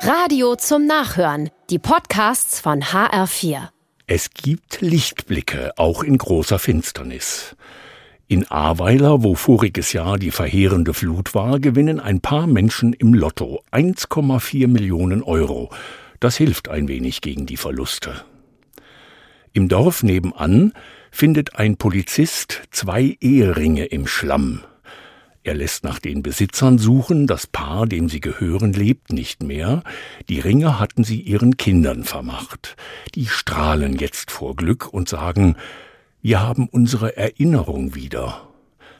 Radio zum Nachhören. Die Podcasts von HR4. Es gibt Lichtblicke, auch in großer Finsternis. In Ahrweiler, wo voriges Jahr die verheerende Flut war, gewinnen ein paar Menschen im Lotto 1,4 Millionen Euro. Das hilft ein wenig gegen die Verluste. Im Dorf nebenan findet ein Polizist zwei Eheringe im Schlamm. Er lässt nach den Besitzern suchen, das Paar, dem sie gehören, lebt nicht mehr, die Ringe hatten sie ihren Kindern vermacht. Die strahlen jetzt vor Glück und sagen, wir haben unsere Erinnerung wieder.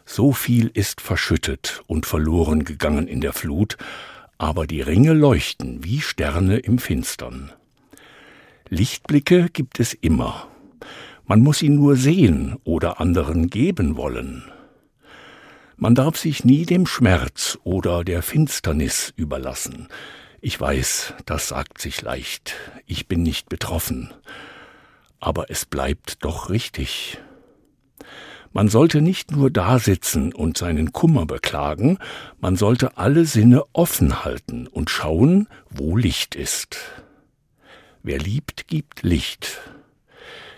So viel ist verschüttet und verloren gegangen in der Flut, aber die Ringe leuchten wie Sterne im Finstern. Lichtblicke gibt es immer. Man muss sie nur sehen oder anderen geben wollen. Man darf sich nie dem Schmerz oder der Finsternis überlassen. Ich weiß, das sagt sich leicht, ich bin nicht betroffen, aber es bleibt doch richtig. Man sollte nicht nur dasitzen und seinen Kummer beklagen, man sollte alle Sinne offen halten und schauen, wo Licht ist. Wer liebt, gibt Licht.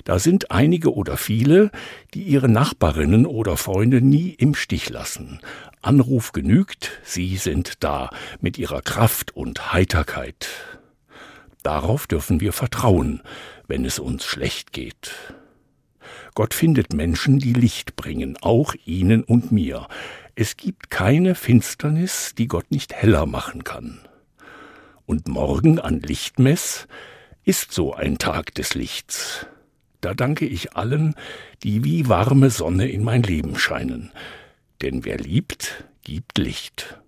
Da sind einige oder viele, die ihre Nachbarinnen oder Freunde nie im Stich lassen. Anruf genügt, sie sind da, mit ihrer Kraft und Heiterkeit. Darauf dürfen wir vertrauen, wenn es uns schlecht geht. Gott findet Menschen, die Licht bringen, auch Ihnen und mir. Es gibt keine Finsternis, die Gott nicht heller machen kann. Und morgen an Lichtmess ist so ein Tag des Lichts. Da danke ich allen, die wie warme Sonne in mein Leben scheinen. Denn wer liebt, gibt Licht.